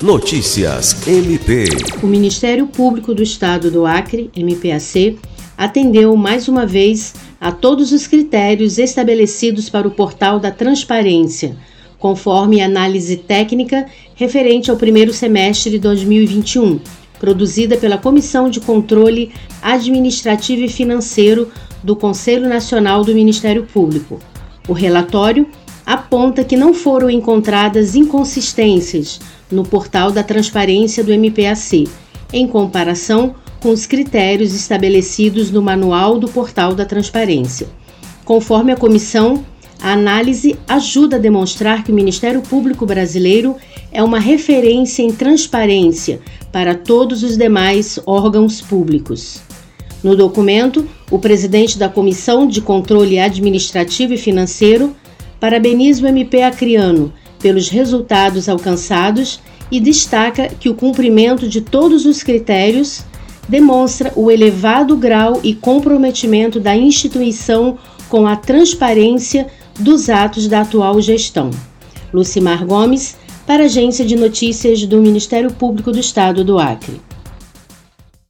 Notícias MP. O Ministério Público do Estado do Acre, MPAC, atendeu mais uma vez a todos os critérios estabelecidos para o portal da transparência, conforme análise técnica referente ao primeiro semestre de 2021, produzida pela Comissão de Controle Administrativo e Financeiro do Conselho Nacional do Ministério Público. O relatório aponta que não foram encontradas inconsistências no portal da transparência do MPAC, em comparação com os critérios estabelecidos no Manual do Portal da Transparência. Conforme a comissão, a análise ajuda a demonstrar que o Ministério Público Brasileiro é uma referência em transparência para todos os demais órgãos públicos. No documento, o presidente da Comissão de Controle Administrativo e Financeiro parabeniza o MP Acriano pelos resultados alcançados e destaca que o cumprimento de todos os critérios demonstra o elevado grau e comprometimento da instituição com a transparência dos atos da atual gestão. Lucimar Gomes, para a Agência de Notícias do Ministério Público do Estado do Acre.